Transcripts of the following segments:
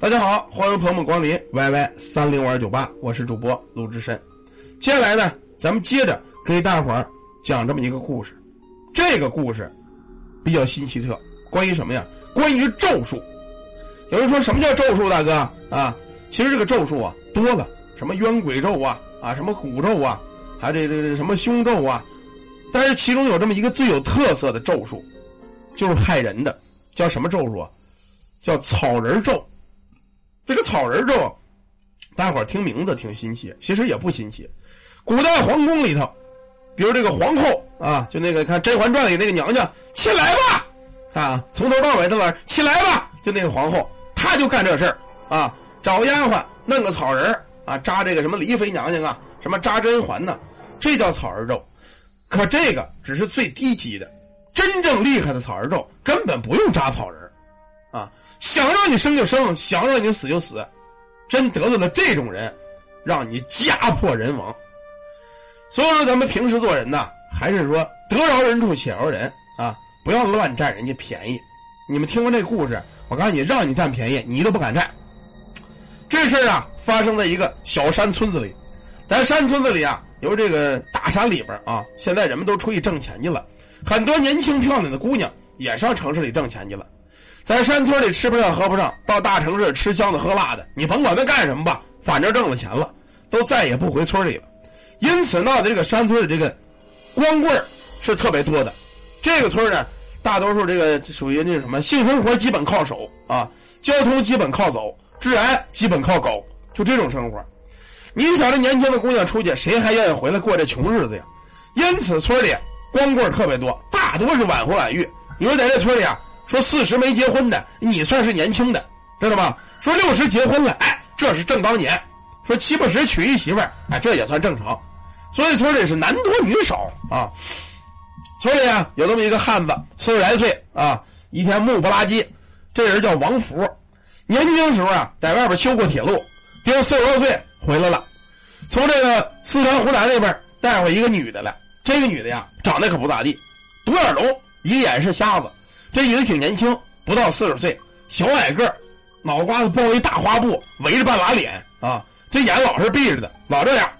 大家好，欢迎朋友们光临 YY 三零五二九八，我是主播鲁智深。接下来呢，咱们接着给大伙儿讲这么一个故事。这个故事比较新奇特，关于什么呀？关于咒术。有人说什么叫咒术，大哥啊？其实这个咒术啊多了，什么冤鬼咒啊啊，什么蛊咒啊，还这这这什么凶咒啊。但是其中有这么一个最有特色的咒术，就是害人的，叫什么咒术啊？叫草人咒。这个草人咒，大伙儿听名字挺新奇，其实也不新奇。古代皇宫里头，比如这个皇后啊，就那个看《甄嬛传》里那个娘娘，起来吧，啊，从头到尾都在起来吧，就那个皇后，她就干这事儿啊，找丫鬟弄个草人啊，扎这个什么丽妃娘娘啊，什么扎甄嬛呢，这叫草人咒。可这个只是最低级的，真正厉害的草人咒根本不用扎草人。想让你生就生，想让你死就死，真得罪了这种人，让你家破人亡。所以说，咱们平时做人呐，还是说得饶人处且饶人啊，不要乱占人家便宜。你们听过这故事？我告诉你，让你占便宜，你都不敢占。这事儿啊，发生在一个小山村子里。咱山村子里啊，有这个大山里边啊，现在人们都出去挣钱去了，很多年轻漂亮的姑娘也上城市里挣钱去了。在山村里吃不上喝不上，到大城市吃香的喝辣的，你甭管他干什么吧，反正挣了钱了，都再也不回村里了。因此闹的这个山村的这个光棍是特别多的。这个村呢，大多数这个属于那什么性生活基本靠手啊，交通基本靠走，治安基本靠狗，就这种生活。你想这年轻的姑娘出去，谁还愿意回来过这穷日子呀？因此村里光棍特别多，大多是晚婚晚育。你说在这村里啊。说四十没结婚的，你算是年轻的，知道吗？说六十结婚了，哎，这是正当年。说七八十娶一媳妇儿，哎，这也算正常。所以村里是男多女少啊。村里啊有这么一个汉子，四十来岁啊，一天木不拉几。这人叫王福，年轻时候啊在外边修过铁路，就四十多岁回来了，从这个四川湖南那边带回一个女的来。这个女的呀长得可不咋地，独眼龙，一个眼是瞎子。这女的挺年轻，不到四十岁，小矮个脑瓜子包一大花布，围着半拉脸啊，这眼老是闭着的，老这样。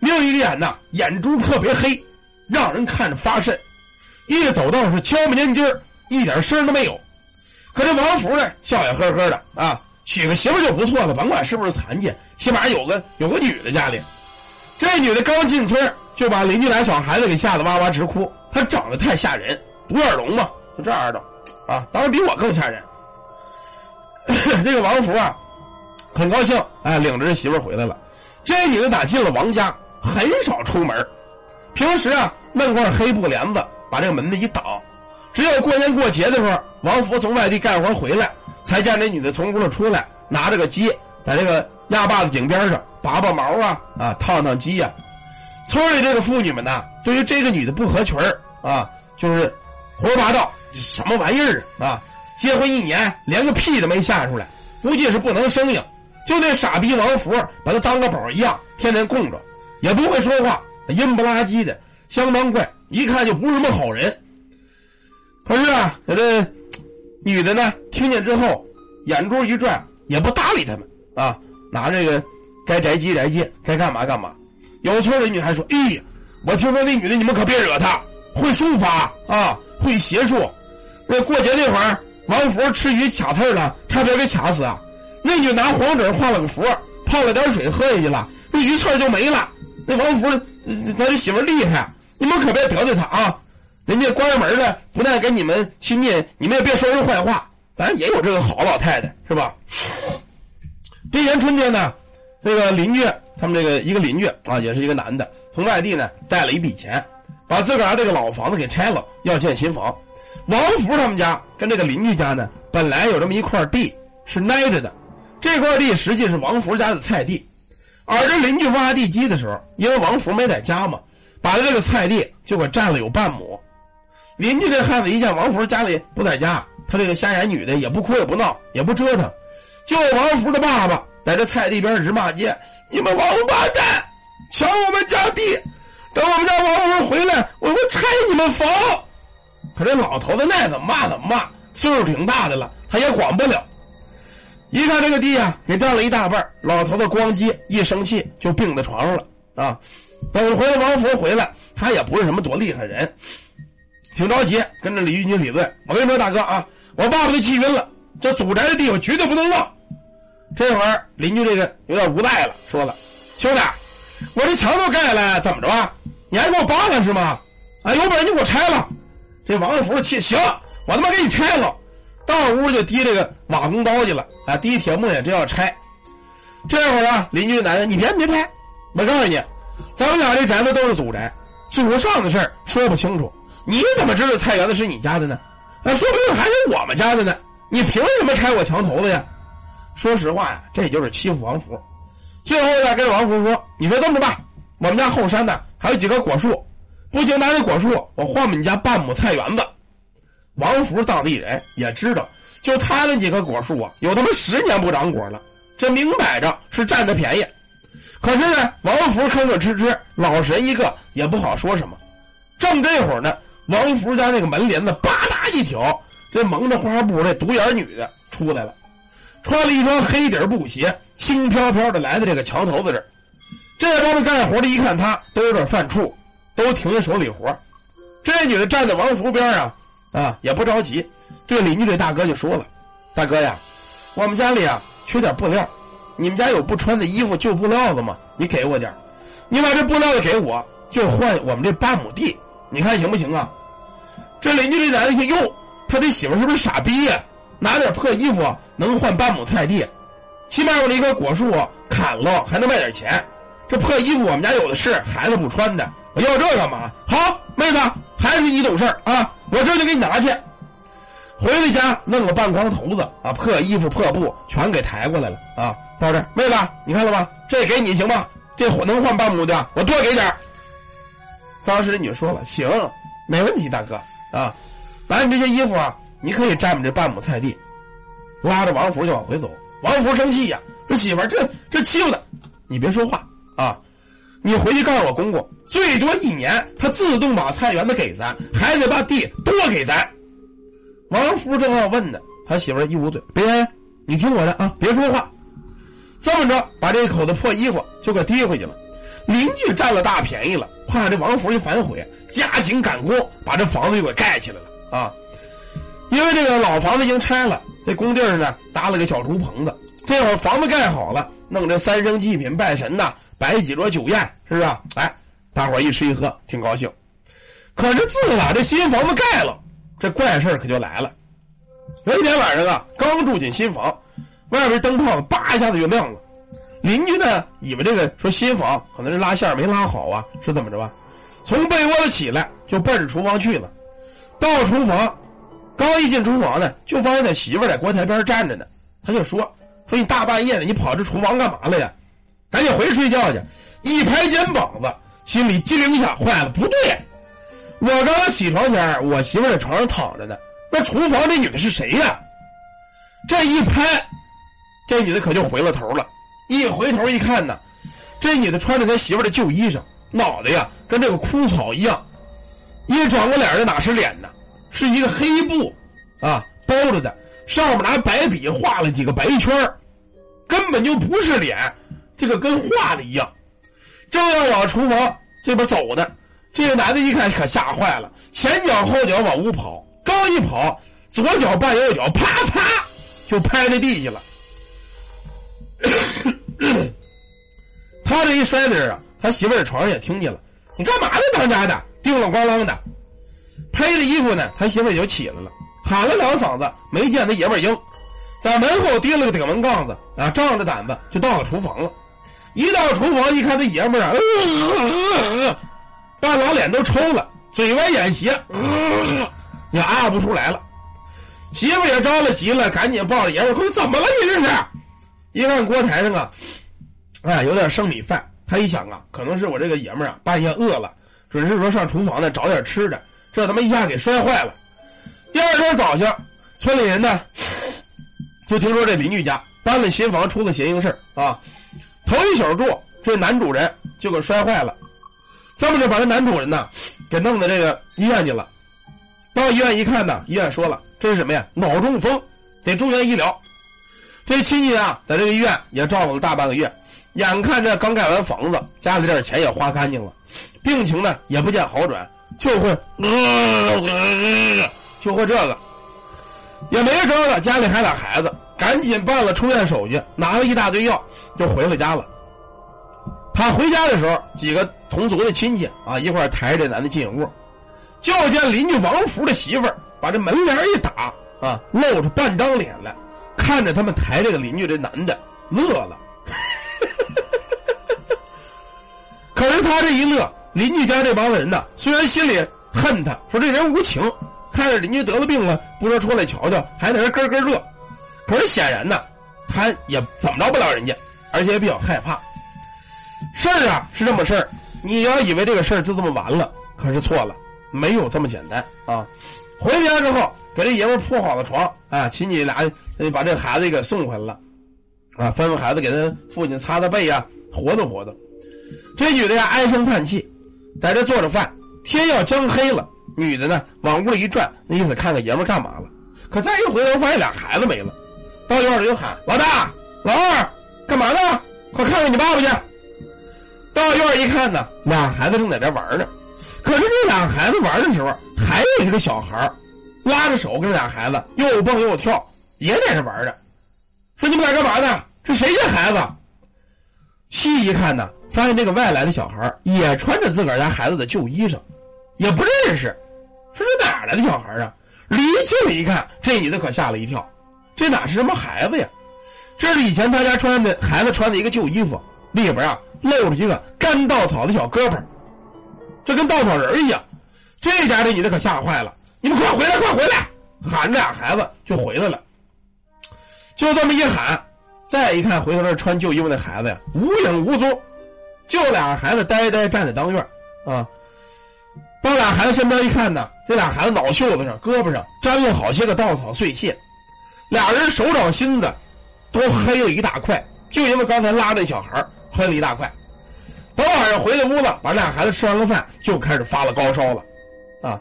另一个眼呢，眼珠特别黑，让人看着发瘆。一走道是悄不年筋儿，一点声都没有。可这王福呢，笑笑呵呵的啊，娶个媳妇就不错了，甭管是不是残疾，起码有个有个女的家里。这女的刚进村，就把邻居俩小孩子给吓得哇哇直哭。她长得太吓人，独眼龙嘛。就这样的，啊，当然比我更吓人。这个王福啊，很高兴，哎，领着这媳妇回来了。这女的打进了王家，很少出门，平时啊，弄块黑布帘子把这个门子一挡。只有过年过节的时候，王福从外地干活回来，才见这女的从屋里出来，拿着个鸡，在这个鸭坝子井边上拔拔毛啊，啊，烫烫鸡呀。村里这个妇女们呢，对于这个女的不合群啊，就是胡说八道。这什么玩意儿啊！结婚一年连个屁都没下出来，估计是不能生养。就那傻逼王福，把他当个宝一样，天天供着，也不会说话，阴不拉几的，相当怪，一看就不是什么好人。可是啊，这女的呢，听见之后，眼珠一转，也不搭理他们啊，拿这个该宅鸡宅鸡，该干嘛干嘛。有村的女孩说：“咦，我听说那女的，你们可别惹她，会书法啊，会邪术。”那过节那会儿，王福吃鱼卡刺了，差点给卡死啊！那就拿黄纸画了个符，泡了点水喝下去了，那鱼刺就没了。那王福，他的媳妇厉害，你们可别得罪他啊！人家关着门了，不但给你们亲戚，你们也别说人坏话。咱也有这个好老太太，是吧？这年春天呢，这个邻居他们这个一个邻居啊，也是一个男的，从外地呢带了一笔钱，把自个儿这个老房子给拆了，要建新房。王福他们家跟这个邻居家呢，本来有这么一块地是挨着的，这块地实际是王福家的菜地，而这邻居挖地基的时候，因为王福没在家嘛，把这个菜地就给占了有半亩。邻居这汉子一见王福家里不在家，他这个瞎眼女的也不哭也不闹也不折腾，就王福的爸爸在这菜地边直骂街：“你们王八蛋，抢我们家地！等我们家王福回来，我我拆你们房！”可这老头子爱怎么骂怎么骂，岁数挺大的了，他也管不了。一看这个地呀，给占了一大半老头子咣叽一生气就病在床上了啊！等回王福回来，他也不是什么多厉害人，挺着急，跟着李玉军理论。我跟你说，大哥啊，我爸爸都气晕了，这祖宅的地方绝对不能忘。这会儿邻居这个有点无奈了，说了：“兄弟，我这墙都盖了，怎么着啊？你还给我扒了是吗？啊，有本事你给我拆了！”这王福气行，我他妈给你拆了。到屋就提这个瓦工刀去了啊！提铁木也真要拆。这会儿啊，邻居男人，你别别拆！我告诉你，咱们俩这宅子都是祖宅，祖上的事儿说不清楚。你怎么知道菜园子是你家的呢？啊，说不定还是我们家的呢。你凭什么拆我墙头子呀？说实话呀，这就是欺负王福。最后呢，跟王福说：“你说这么着吧，我们家后山呢还有几棵果树，不行拿这果树我换你家半亩菜园子。”王福当地人也知道，就他那几棵果树啊，有他妈十年不长果了，这明摆着是占他便宜。可是呢，王福吭吭哧哧，老神一个也不好说什么。正这会儿呢，王福家那个门帘子吧嗒一挑，这蒙着花布这独眼女的出来了，穿了一双黑底布鞋，轻飘飘的来到这个桥头子这儿。这帮子干活的一看他，都有点犯怵，都停下手里活。这女的站在王福边上。啊，也不着急。对邻居这大哥就说了：“大哥呀，我们家里啊缺点布料，你们家有不穿的衣服旧布料子吗？你给我点你把这布料子给我，就换我们这八亩地，你看行不行啊？”这邻居这男的一听，哟，他这媳妇是不是傻逼呀？拿点破衣服能换半亩菜地？起码我这棵果树砍了还能卖点钱。这破衣服我们家有的是，孩子不穿的，我要这干嘛？好，妹子，还是你懂事啊！我这就给你拿去，回了家弄个半光头子啊，破衣服破布全给抬过来了啊！到这，妹子，你看了吧？这给你行吗？这能换半亩的，我多给点当时女说了，行，没问题，大哥啊，把你这些衣服啊，你可以占我这半亩菜地。拉着王福就往回走，王福生气呀，说媳妇儿，这这欺负他，你别说话啊。你回去告诉我公公，最多一年，他自动把菜园子给咱，还得把地多给咱。王福正要问呢，他媳妇一捂嘴：“别，你听我的啊，别说话。”这么着，把这口子破衣服就给提回去了。邻居占了大便宜了，怕这王福一反悔，加紧赶工，把这房子又给盖起来了啊！因为这个老房子已经拆了，这工地呢搭了个小竹棚子。这会儿房子盖好了，弄这三生祭品拜神呐。摆几桌酒宴，是不是啊？哎，大伙一吃一喝，挺高兴。可是自打这新房子盖了，这怪事可就来了。有一天晚上啊，刚住进新房，外边灯泡子叭一下子就亮了。邻居呢，以为这个说新房可能是拉线没拉好啊，是怎么着吧？从被窝里起来，就奔着厨房去了。到厨房，刚一进厨房呢，就发现他媳妇在锅台边站着呢。他就说：“说你大半夜的，你跑这厨房干嘛了呀？”赶紧回去睡觉去，一拍肩膀子，心里机灵一下，坏了，不对，我刚刚起床前，我媳妇在床上躺着呢，那厨房这女的是谁呀？这一拍，这女的可就回了头了，一回头一看呢，这女的穿着她媳妇的旧衣裳，脑袋呀跟这个枯草一样，一转过脸这哪是脸呢？是一个黑布，啊包着的，上面拿白笔画了几个白圈根本就不是脸。这个跟画的一样，正要往厨房这边走呢，这个男的一看可吓坏了，前脚后脚往屋跑，刚一跑，左脚绊右脚，啪嚓就拍在地下了。他这一摔在这啊，他媳妇在床上也听见了，你干嘛呢，当家的，叮了咣啷的，拍着衣服呢，他媳妇也就起来了，喊了两嗓子，没见他爷们儿应，在门后提了个顶门杠子啊，仗着胆子就到了厨房了。一到厨房，一看这爷们儿啊，把老脸都抽了，嘴歪眼斜，也啊不出来了。媳妇也着了急了，赶紧抱着爷们儿，说：“怎么了？你这是？”一看锅台上啊，哎，有点剩米饭。他一想啊，可能是我这个爷们儿啊，半夜饿了，准是说上厨房呢找点吃的，这他妈一下给摔坏了。第二天早上，村里人呢就听说这邻居家搬了新房，出了邪性事啊。头一宿住，这男主人就给摔坏了，这么着把这男主人呢，给弄到这个医院去了。到医院一看呢，医院说了这是什么呀？脑中风，得住院医疗。这亲戚啊，在这个医院也照顾了大半个月，眼看着刚盖完房子，家里这点钱也花干净了，病情呢也不见好转，就会，就会这个，也没招了，家里还俩孩子，赶紧办了出院手续，拿了一大堆药，就回了家了。他回家的时候，几个同族的亲戚啊，一块抬着这男的进屋，就见邻居王福的媳妇儿把这门帘一打啊，露出半张脸来，看着他们抬这个邻居这男的乐了。可是他这一乐，邻居家这帮子人呢，虽然心里恨他，说这人无情，看着邻居得了病了，不说出来瞧瞧，还在这咯咯乐，可是显然呢，他也怎么着不了人家，而且也比较害怕。事儿啊是这么事儿，你要以为这个事儿就这么完了，可是错了，没有这么简单啊！回家之后，给这爷们铺好了床，啊，亲戚俩把这孩子给送回来了，啊，吩咐孩子给他父亲擦擦背呀，活动活动。这女的呀唉声叹气，在这做着饭，天要将黑了，女的呢往屋里一转，那意思看看爷们干嘛了。可再一回头，发现俩孩子没了，到院里就喊老大、老二，干嘛呢？快看看你爸爸去！到院一看呢，俩孩子正在这玩呢。可是这俩孩子玩的时候，还有一个小孩拉着手跟俩孩子又蹦又跳，也在这玩呢。说你们俩干嘛呢？这谁家孩子？细一看呢，发现这个外来的小孩也穿着自个儿家孩子的旧衣裳，也不认识。说这哪来的小孩啊？离近了一看，这女的可吓了一跳，这哪是什么孩子呀？这是以前他家穿的孩子穿的一个旧衣服，里边啊。露着一个干稻草的小胳膊，这跟稻草人一样。这家这女的可吓坏了，你们快回来，快回来！喊着俩孩子就回来了。就这么一喊，再一看，回头那穿旧衣服那孩子呀，无影无踪，就俩孩子呆呆站在当院啊。到俩孩子身边一看呢，这俩孩子脑袖子上、胳膊上沾了好些个稻草碎屑，俩人手掌心子都黑了一大块，就因为刚才拉着小孩黑了一大块，等晚上回了屋子，把俩孩子吃完了饭，就开始发了高烧了，啊！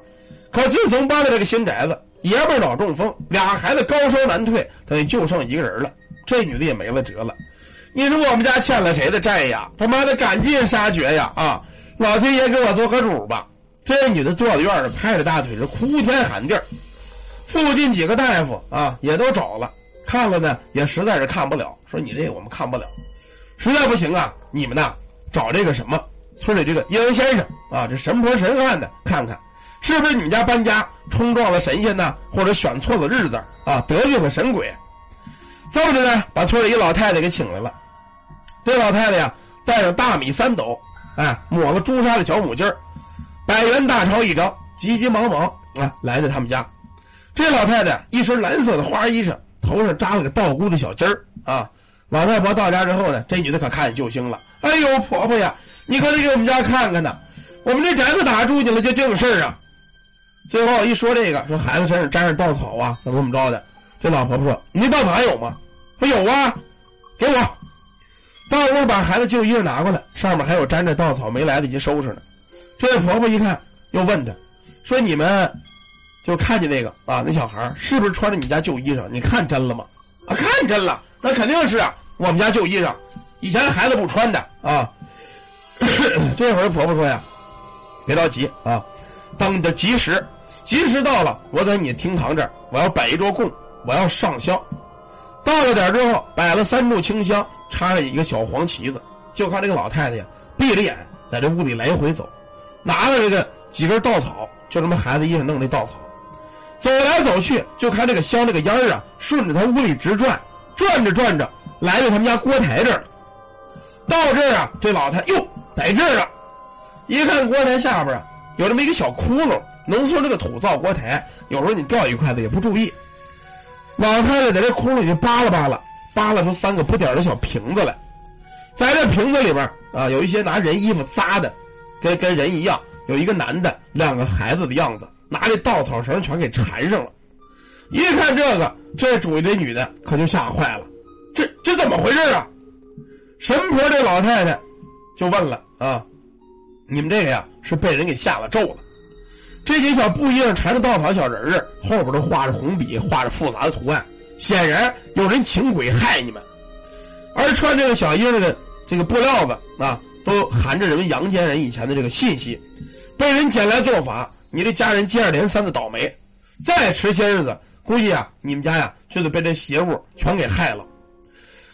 可自从搬了这个新宅子，爷们老中风，俩孩子高烧难退，等于就剩一个人了。这女的也没了辙了。你说我们家欠了谁的债呀？他妈的赶尽杀绝呀！啊！老天爷给我做个主吧！这女的坐在院里，拍着大腿是哭天喊地儿。附近几个大夫啊，也都找了，看了呢，也实在是看不了，说你这个我们看不了。实在不行啊，你们呐找这个什么村里这个阴阳先生啊，这神婆神汉的看看，是不是你们家搬家冲撞了神仙呢？或者选错了日子啊，得罪了神鬼？这么着呢，把村里一老太太给请来了。这老太太呀，带着大米三斗，哎，抹了朱砂的小母鸡儿，百元大钞一张，急急忙忙啊来到他们家。这老太太一身蓝色的花衣裳，头上扎了个道姑的小鸡儿啊。老太婆到家之后呢，这女的可看见救星了。哎呦，婆婆呀，你可得给我们家看看呐！我们这宅子打住去了，就这个事儿啊。最后一说这个，说孩子身上沾着稻草啊，怎么怎么着的。这老婆婆说：“你那稻草还有吗？”说：“有啊，给我。”到屋把孩子旧衣裳拿过来，上面还有沾着稻草没来得及收拾呢。这位婆婆一看，又问他：“说你们就看见那个啊，那小孩是不是穿着你家旧衣裳？你看真了吗？”啊，看真了，那肯定是啊。我们家旧衣裳，以前孩子不穿的啊。这会儿婆婆说呀：“别着急啊，等着吉时，吉时到了，我在你厅堂这儿，我要摆一桌供，我要上香。到了点之后，摆了三炷清香，插着一个小黄旗子，就看这个老太太呀，闭着眼在这屋里来回走，拿着这个几根稻草，就这么孩子衣裳弄那稻草，走来走去，就看这个香这个烟儿啊，顺着他屋里直转，转着转着。”来到他们家锅台这儿，到这儿啊，这老太哟在这儿了，一看锅台下边啊有这么一个小窟窿，农村这个土灶锅台，有时候你掉一筷子也不注意，老太太在这窟窿里扒拉扒拉，扒拉出三个不点的小瓶子来，在这瓶子里边啊，有一些拿人衣服扎的，跟跟人一样，有一个男的，两个孩子的样子，拿这稻草绳全给缠上了，一看这个，这主意这女的可就吓坏了。这这怎么回事啊？神婆这老太太就问了啊，你们这个呀是被人给下了咒了。这几小布衣上缠着稻草小人儿，后边都画着红笔，画着复杂的图案，显然有人请鬼害你们。而穿这个小衣的这个布料子啊，都含着人们阳间人以前的这个信息，被人捡来做法，你这家人接二连三的倒霉。再迟些日子，估计啊，你们家呀就得被这邪物全给害了。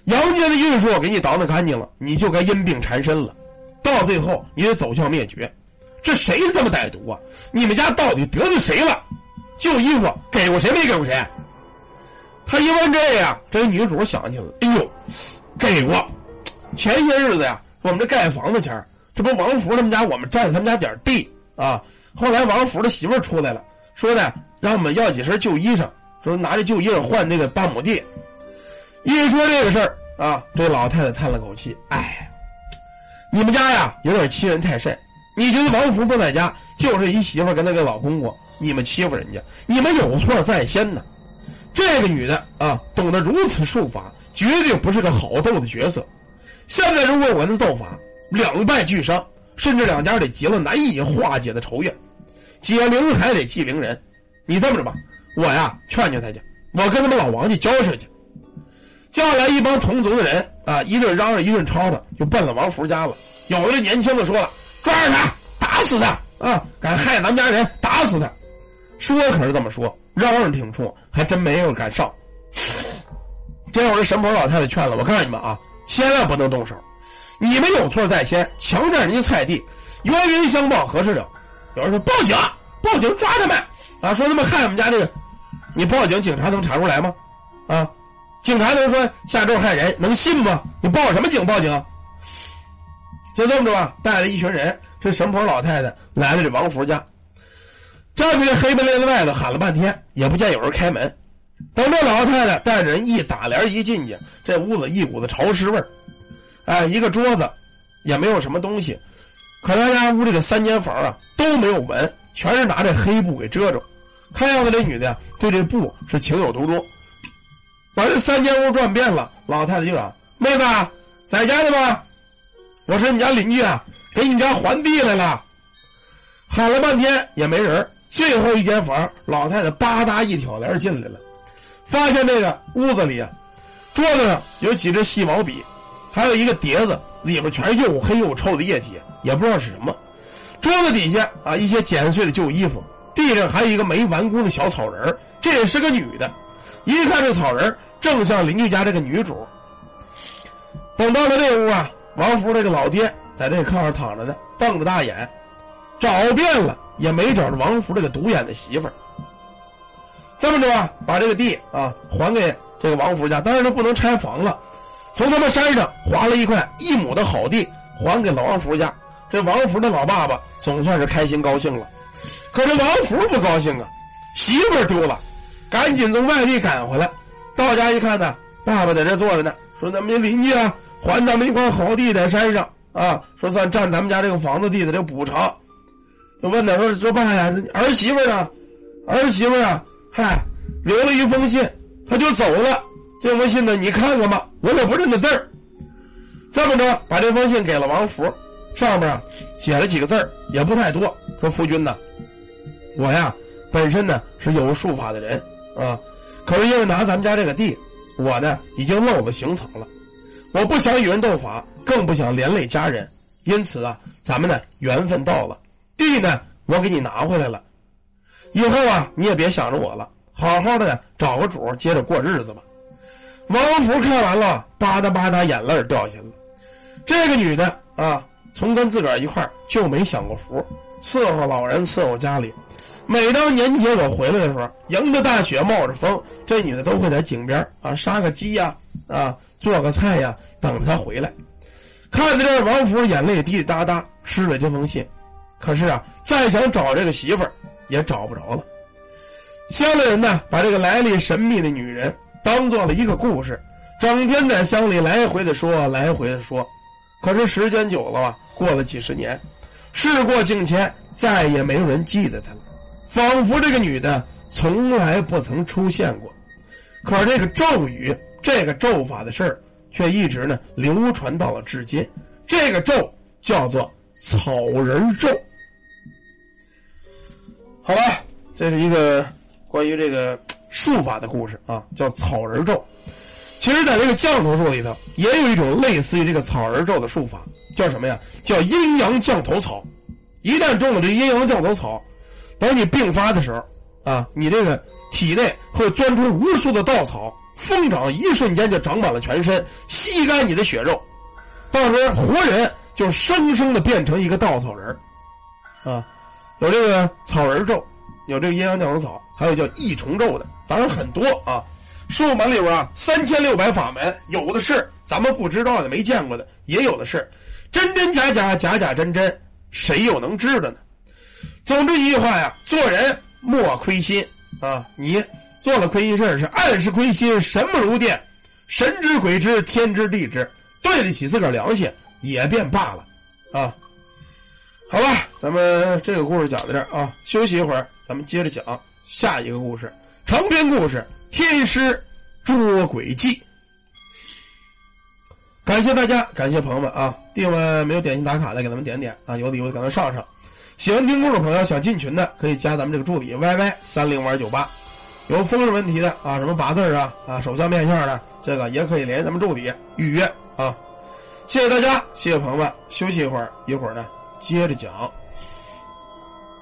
阳间的运数给你倒腾干净了，你就该因病缠身了，到最后你得走向灭绝。这谁这么歹毒啊？你们家到底得罪谁了？旧衣服给过谁没给过谁？他一问这呀，这女主想起来了，哎呦，给过。前些日子呀，我们这盖房子前这不王福他们家我们占他们家点地啊。后来王福的媳妇出来了，说呢让我们要几身旧衣裳，说拿着旧衣裳换那个半亩地。一说这个事儿啊，这老太太叹了口气，哎，你们家呀有点欺人太甚。你觉得王福不在家，就是一媳妇跟那个老公公，你们欺负人家，你们有错在先呢。这个女的啊，懂得如此术法，绝对不是个好斗的角色。现在如果我跟他斗法，两败俱伤，甚至两家得结了难以化解的仇怨，解铃还得系铃人。你这么着吧，我呀劝劝他去，我跟他们老王去交涉去。叫来一帮同族的人啊，一顿嚷嚷，一顿吵吵，就奔了王福家了。有的年轻的说了。抓着他，打死他啊！敢害咱们家人，打死他！说可是这么说，嚷嚷挺冲，还真没人敢上。这会儿神婆老太太劝了，我告诉你们啊，千万不能动手。你们有错在先，强占人家菜地，冤冤相报何时了？有人说报警，报警抓他们啊！说他们害我们家这个，你报警，警察能查出来吗？啊，警察都说下咒害人，能信吗？你报什么警？报警？就这么着吧，带着一群人，这神婆老太太来了这王福家，站在这黑不溜的外头喊了半天，也不见有人开门。等这老太太带着人一打帘一进去，这屋子一股子潮湿味儿，哎，一个桌子也没有什么东西。可他家屋里的三间房啊都没有门，全是拿这黑布给遮着。看样子这女的对这布是情有独钟。把这三间屋转遍了，老太太就说：“妹子在家呢吗？”我是你家邻居啊，给你家还地来了。喊了半天也没人最后一间房，老太太吧嗒一挑帘进来了，发现这个屋子里啊，桌子上有几支细毛笔，还有一个碟子，里边全是又黑又臭的液体，也不知道是什么。桌子底下啊，一些剪碎的旧衣服，地上还有一个没完工的小草人这也是个女的。一看这草人正像邻居家这个女主。等到了这屋啊。王福这个老爹在这炕上躺着呢，瞪着大眼，找遍了也没找着王福这个独眼的媳妇儿。这么着啊，把这个地啊还给这个王福家，当然他不能拆房了，从他们山上划了一块一亩的好地还给老王福家。这王福的老爸爸总算是开心高兴了，可是王福不高兴啊，媳妇丢了，赶紧从外地赶回来，到家一看呢，爸爸在这坐着呢，说咱们邻居啊。还咱们一块好地在山上啊，说算占咱们家这个房子地的这补偿，就问他说说爸呀，儿媳妇呢？儿媳妇啊，嗨，留了一封信，他就走了。这封信呢，你看看吧，我可不认得字儿。这么着，把这封信给了王福，上面啊写了几个字儿，也不太多。说夫君呐，我呀本身呢是有术法的人啊，可是因为拿咱们家这个地，我呢已经漏了行草了。我不想与人斗法，更不想连累家人，因此啊，咱们呢缘分到了，地呢我给你拿回来了，以后啊你也别想着我了，好好的找个主接着过日子吧。王福看完了，吧嗒吧嗒眼泪掉下来。这个女的啊，从跟自个儿一块就没享过福，伺候老人，伺候家里。每当年节我回来的时候，迎着大雪，冒着风，这女的都会在井边啊杀个鸡呀啊。做个菜呀，等着他回来。看着这王福眼泪滴滴答答，湿了这封信。可是啊，再想找这个媳妇儿，也找不着了。乡里人呢，把这个来历神秘的女人当做了一个故事，整天在乡里来回的说，来回的说。可是时间久了啊，过了几十年，事过境迁，再也没有人记得她了，仿佛这个女的从来不曾出现过。可这个咒语。这个咒法的事儿，却一直呢流传到了至今。这个咒叫做草人咒。好了，这是一个关于这个术法的故事啊，叫草人咒。其实，在这个降头术里头，也有一种类似于这个草人咒的术法，叫什么呀？叫阴阳降头草。一旦中了这阴阳降头草，等你病发的时候，啊，你这个体内会钻出无数的稻草，疯长，一瞬间就长满了全身，吸干你的血肉，到时候活人就生生的变成一个稻草人啊，有这个草人咒，有这个阴阳降头草，还有叫异虫咒的，当然很多啊。术门里边啊，三千六百法门，有的是咱们不知道的、没见过的，也有的是真真假假、假假真真，谁又能知道呢？总之一句话呀，做人莫亏心啊！你做了亏心事是暗是亏心，神不如电，神知鬼知，天知地知，对得起自个儿良心也便罢了啊！好吧，咱们这个故事讲到这儿啊，休息一会儿，咱们接着讲下一个故事，长篇故事。天师捉鬼记，感谢大家，感谢朋友们啊！弟兄们没有点心打卡的，给咱们点点啊！有礼物的给咱们上上。喜欢听故事的朋友，想进群的可以加咱们这个助理 Y Y 三零玩九八。有风水问题的啊，什么八字啊啊，手相面相的，这个也可以联系咱们助理预约啊！谢谢大家，谢谢朋友们，休息一会儿，一会儿呢接着讲。